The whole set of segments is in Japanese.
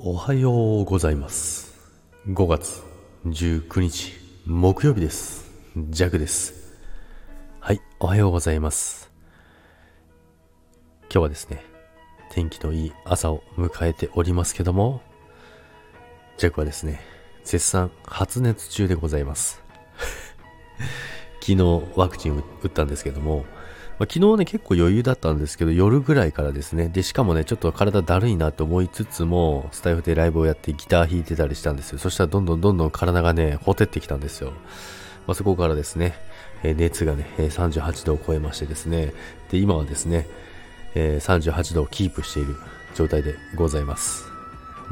おはようございます。5月19日木曜日です。ジャクです。はい、おはようございます。今日はですね、天気のいい朝を迎えておりますけども、ジャクはですね、絶賛発熱中でございます。昨日ワクチン打ったんですけども、まあ、昨日ね結構余裕だったんですけど夜ぐらいからですね。でしかもねちょっと体だるいなと思いつつもスタイフでライブをやってギター弾いてたりしたんですよ。そしたらどんどんどんどん体がねほてってきたんですよ、まあ、そこからですね、えー熱がね38度を超えましてですね。で今はですね、えー38度をキープしている状態でございます。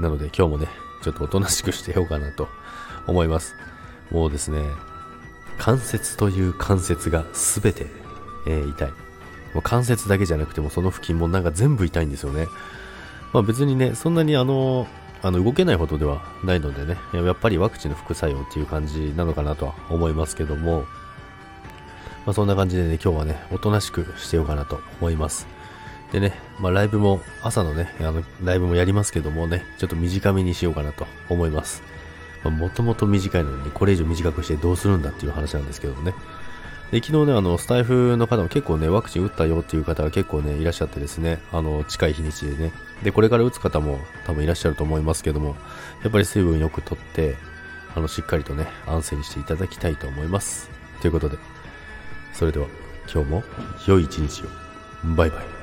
なので今日もねちょっとおとなしくしてようかなと思います。もうですね関節という関節が全て、えー痛い。もう関節だけじゃなくてもその付近もなんか全部痛いんですよね。まあ別にね、そんなにあの、あの動けないほどではないのでね、やっぱりワクチンの副作用っていう感じなのかなとは思いますけども、まあそんな感じでね、今日はね、おとなしくしてようかなと思います。でね、まあライブも、朝のね、あの、ライブもやりますけどもね、ちょっと短めにしようかなと思います。もともと短いのに、これ以上短くしてどうするんだっていう話なんですけどもね。で昨日ね、あの、スタイフの方も結構ね、ワクチン打ったよっていう方が結構ね、いらっしゃってですね、あの、近い日にちでね。で、これから打つ方も多分いらっしゃると思いますけども、やっぱり水分よくとって、あの、しっかりとね、安静にしていただきたいと思います。ということで、それでは、今日も良い一日を。バイバイ。